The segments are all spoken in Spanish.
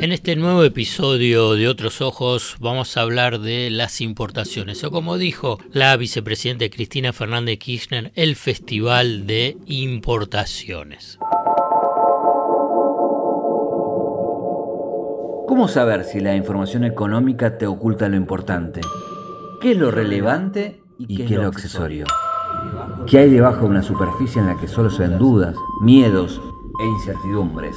En este nuevo episodio de Otros Ojos vamos a hablar de las importaciones, o como dijo la vicepresidenta Cristina Fernández Kirchner, el Festival de Importaciones. ¿Cómo saber si la información económica te oculta lo importante? ¿Qué es lo relevante y qué es lo accesorio? ¿Qué hay debajo de una superficie en la que solo se ven dudas, miedos e incertidumbres?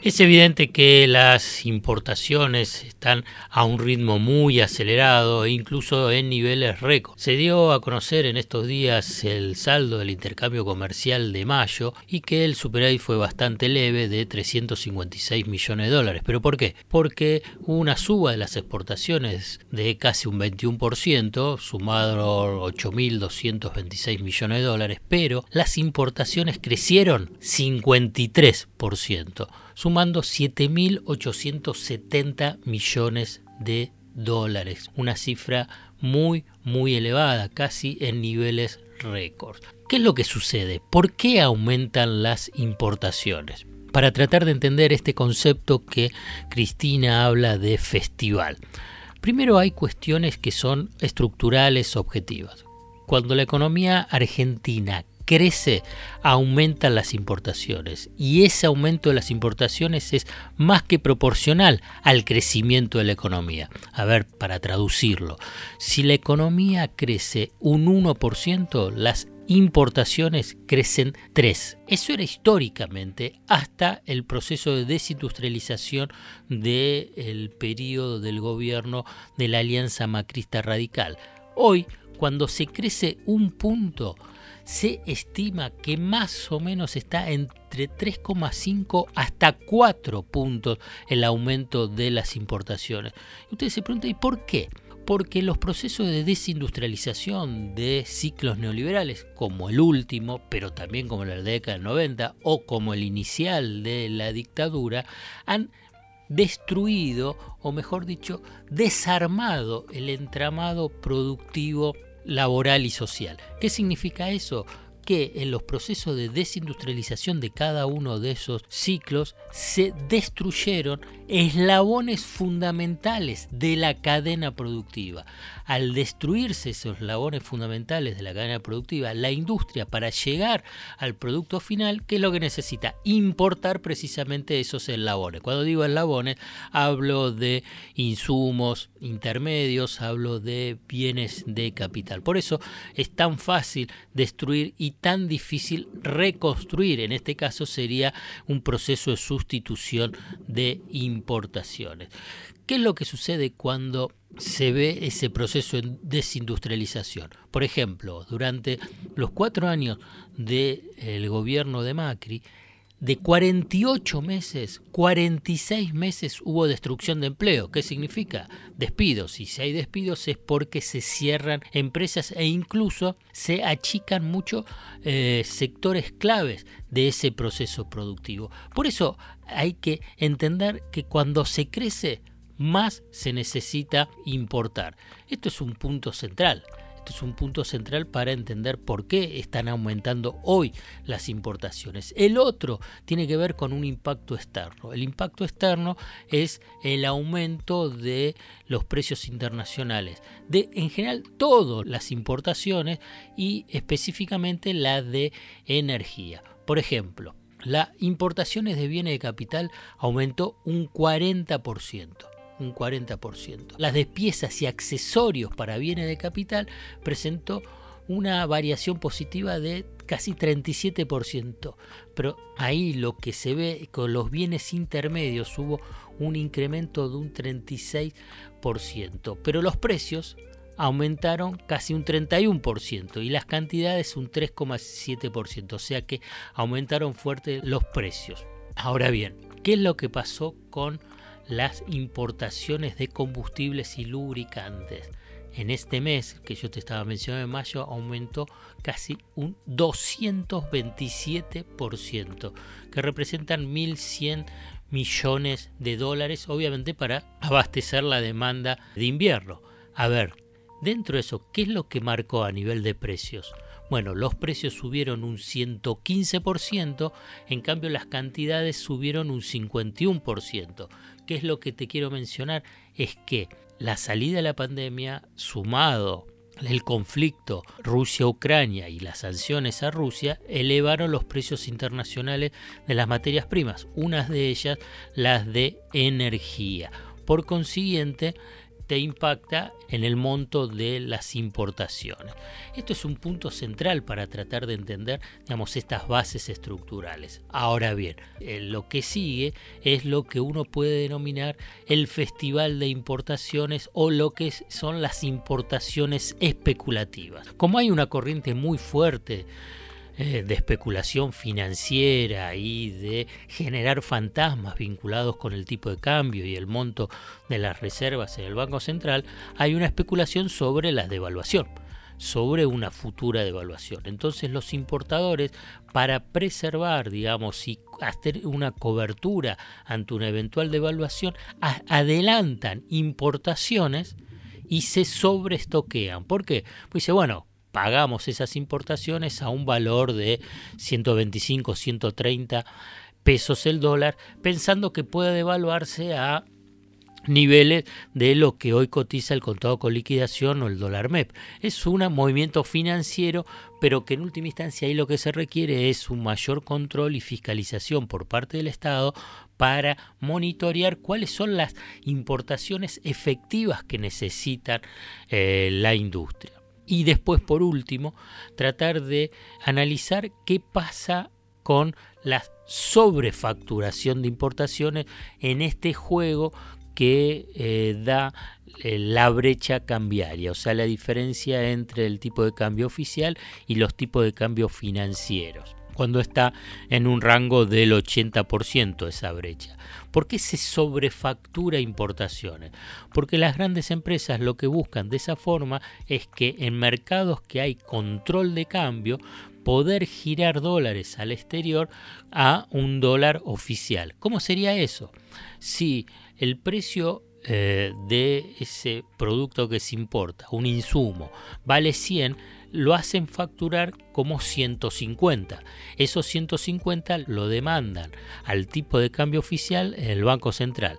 Es evidente que las importaciones están a un ritmo muy acelerado e incluso en niveles récord. Se dio a conocer en estos días el saldo del intercambio comercial de mayo y que el superávit fue bastante leve de 356 millones de dólares. ¿Pero por qué? Porque hubo una suba de las exportaciones de casi un 21%, sumado 8.226 millones de dólares, pero las importaciones crecieron 53% sumando 7.870 millones de dólares, una cifra muy, muy elevada, casi en niveles récord. ¿Qué es lo que sucede? ¿Por qué aumentan las importaciones? Para tratar de entender este concepto que Cristina habla de festival. Primero hay cuestiones que son estructurales objetivas. Cuando la economía argentina crece, aumentan las importaciones. Y ese aumento de las importaciones es más que proporcional al crecimiento de la economía. A ver, para traducirlo, si la economía crece un 1%, las importaciones crecen 3. Eso era históricamente hasta el proceso de desindustrialización del periodo del gobierno de la Alianza Macrista Radical. Hoy, cuando se crece un punto, se estima que más o menos está entre 3,5 hasta 4 puntos el aumento de las importaciones. Y ustedes se preguntan, ¿y por qué? Porque los procesos de desindustrialización de ciclos neoliberales, como el último, pero también como la década del 90 o como el inicial de la dictadura, han destruido, o mejor dicho, desarmado el entramado productivo laboral y social. ¿Qué significa eso? Que en los procesos de desindustrialización de cada uno de esos ciclos se destruyeron eslabones fundamentales de la cadena productiva. Al destruirse esos eslabones fundamentales de la cadena productiva, la industria para llegar al producto final, ¿qué es lo que necesita? Importar precisamente esos eslabones. Cuando digo eslabones, hablo de insumos intermedios, hablo de bienes de capital. Por eso es tan fácil destruir y tan difícil reconstruir. En este caso sería un proceso de sustitución de importaciones. ¿Qué es lo que sucede cuando se ve ese proceso de desindustrialización? Por ejemplo, durante los cuatro años del gobierno de Macri, de 48 meses, 46 meses hubo destrucción de empleo. ¿Qué significa? Despidos. Y si hay despidos es porque se cierran empresas e incluso se achican mucho eh, sectores claves de ese proceso productivo. Por eso hay que entender que cuando se crece, más se necesita importar. Esto es un punto central es un punto central para entender por qué están aumentando hoy las importaciones. El otro tiene que ver con un impacto externo. El impacto externo es el aumento de los precios internacionales, de en general todas las importaciones y específicamente la de energía. Por ejemplo, las importaciones de bienes de capital aumentó un 40% un 40%. Las despiezas y accesorios para bienes de capital presentó una variación positiva de casi 37%. Pero ahí lo que se ve con los bienes intermedios hubo un incremento de un 36%. Pero los precios aumentaron casi un 31% y las cantidades un 3,7%. O sea que aumentaron fuerte los precios. Ahora bien, ¿qué es lo que pasó con las importaciones de combustibles y lubricantes. En este mes que yo te estaba mencionando en mayo aumentó casi un 227%, que representan 1.100 millones de dólares, obviamente para abastecer la demanda de invierno. A ver, dentro de eso, ¿qué es lo que marcó a nivel de precios? Bueno, los precios subieron un 115%, en cambio las cantidades subieron un 51%. ¿Qué es lo que te quiero mencionar? Es que la salida de la pandemia, sumado el conflicto Rusia-Ucrania y las sanciones a Rusia elevaron los precios internacionales de las materias primas, unas de ellas las de energía. Por consiguiente, impacta en el monto de las importaciones. Esto es un punto central para tratar de entender digamos, estas bases estructurales. Ahora bien, eh, lo que sigue es lo que uno puede denominar el festival de importaciones o lo que son las importaciones especulativas. Como hay una corriente muy fuerte eh, de especulación financiera y de generar fantasmas vinculados con el tipo de cambio y el monto de las reservas en el Banco Central, hay una especulación sobre la devaluación sobre una futura devaluación. Entonces los importadores, para preservar, digamos, y hacer una cobertura ante una eventual devaluación, adelantan importaciones y se sobreestoquean. ¿Por qué? Pues dice, bueno, pagamos esas importaciones a un valor de 125, 130 pesos el dólar, pensando que puede devaluarse a niveles de lo que hoy cotiza el contado con liquidación o el dólar MEP. Es un movimiento financiero, pero que en última instancia ahí lo que se requiere es un mayor control y fiscalización por parte del Estado para monitorear cuáles son las importaciones efectivas que necesita eh, la industria. Y después, por último, tratar de analizar qué pasa con la sobrefacturación de importaciones en este juego que eh, da eh, la brecha cambiaria, o sea, la diferencia entre el tipo de cambio oficial y los tipos de cambio financieros cuando está en un rango del 80% esa brecha. ¿Por qué se sobrefactura importaciones? Porque las grandes empresas lo que buscan de esa forma es que en mercados que hay control de cambio, poder girar dólares al exterior a un dólar oficial. ¿Cómo sería eso? Si el precio eh, de ese producto que se importa, un insumo, vale 100, lo hacen facturar como 150. Esos 150 lo demandan al tipo de cambio oficial en el Banco Central.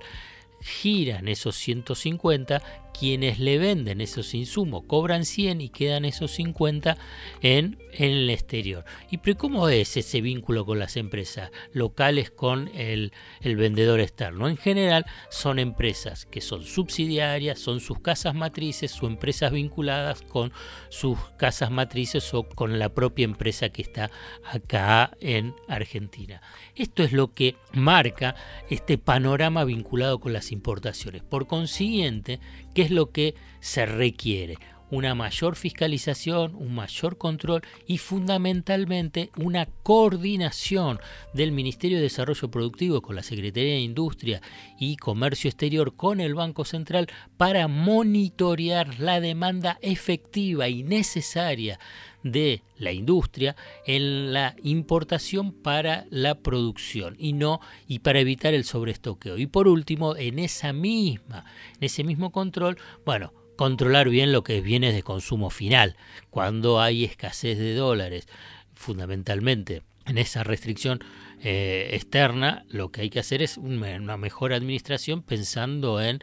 Giran esos 150 quienes le venden esos insumos cobran 100 y quedan esos 50 en, en el exterior. ¿Y pero cómo es ese vínculo con las empresas locales con el, el vendedor externo? En general son empresas que son subsidiarias, son sus casas matrices o empresas vinculadas con sus casas matrices o con la propia empresa que está acá en Argentina. Esto es lo que marca este panorama vinculado con las importaciones. Por consiguiente, ¿qué es lo que se requiere? Una mayor fiscalización, un mayor control y fundamentalmente una coordinación del Ministerio de Desarrollo Productivo con la Secretaría de Industria y Comercio Exterior con el Banco Central para monitorear la demanda efectiva y necesaria de la industria en la importación para la producción y no y para evitar el sobreestoqueo. Y por último, en esa misma, en ese mismo control, bueno, controlar bien lo que es bienes de consumo final. Cuando hay escasez de dólares, fundamentalmente en esa restricción eh, externa, lo que hay que hacer es una mejor administración pensando en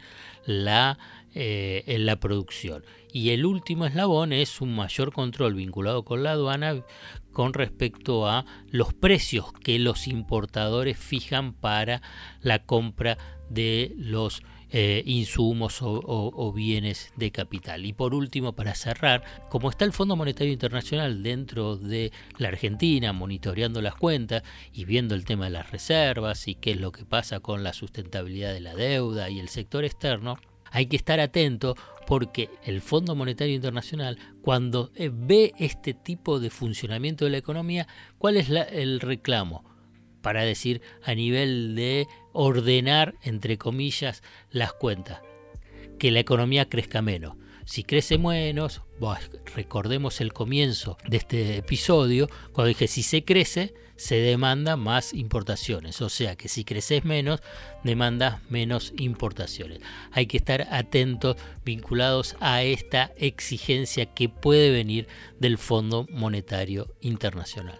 la, eh, en la producción. Y el último eslabón es un mayor control vinculado con la aduana con respecto a los precios que los importadores fijan para la compra de los eh, insumos o, bienes de capital. Y por último, para cerrar, como está el Fondo Monetario Internacional dentro de la Argentina, monitoreando las cuentas y viendo el tema de las reservas y qué es lo que pasa con la sustentabilidad de la deuda y el sector externo, hay que estar atento porque el Fondo Monetario Internacional, cuando eh, ve este tipo de funcionamiento de la economía, ¿cuál es el reclamo? Para decir a nivel de ordenar, entre comillas, las cuentas, que la economía crezca menos. Si crece menos, recordemos el comienzo de este episodio, cuando dije si se crece, se demanda más importaciones. O sea que si creces menos, demandas menos importaciones. Hay que estar atentos, vinculados a esta exigencia que puede venir del Fondo Monetario Internacional.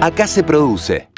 Acá se produce.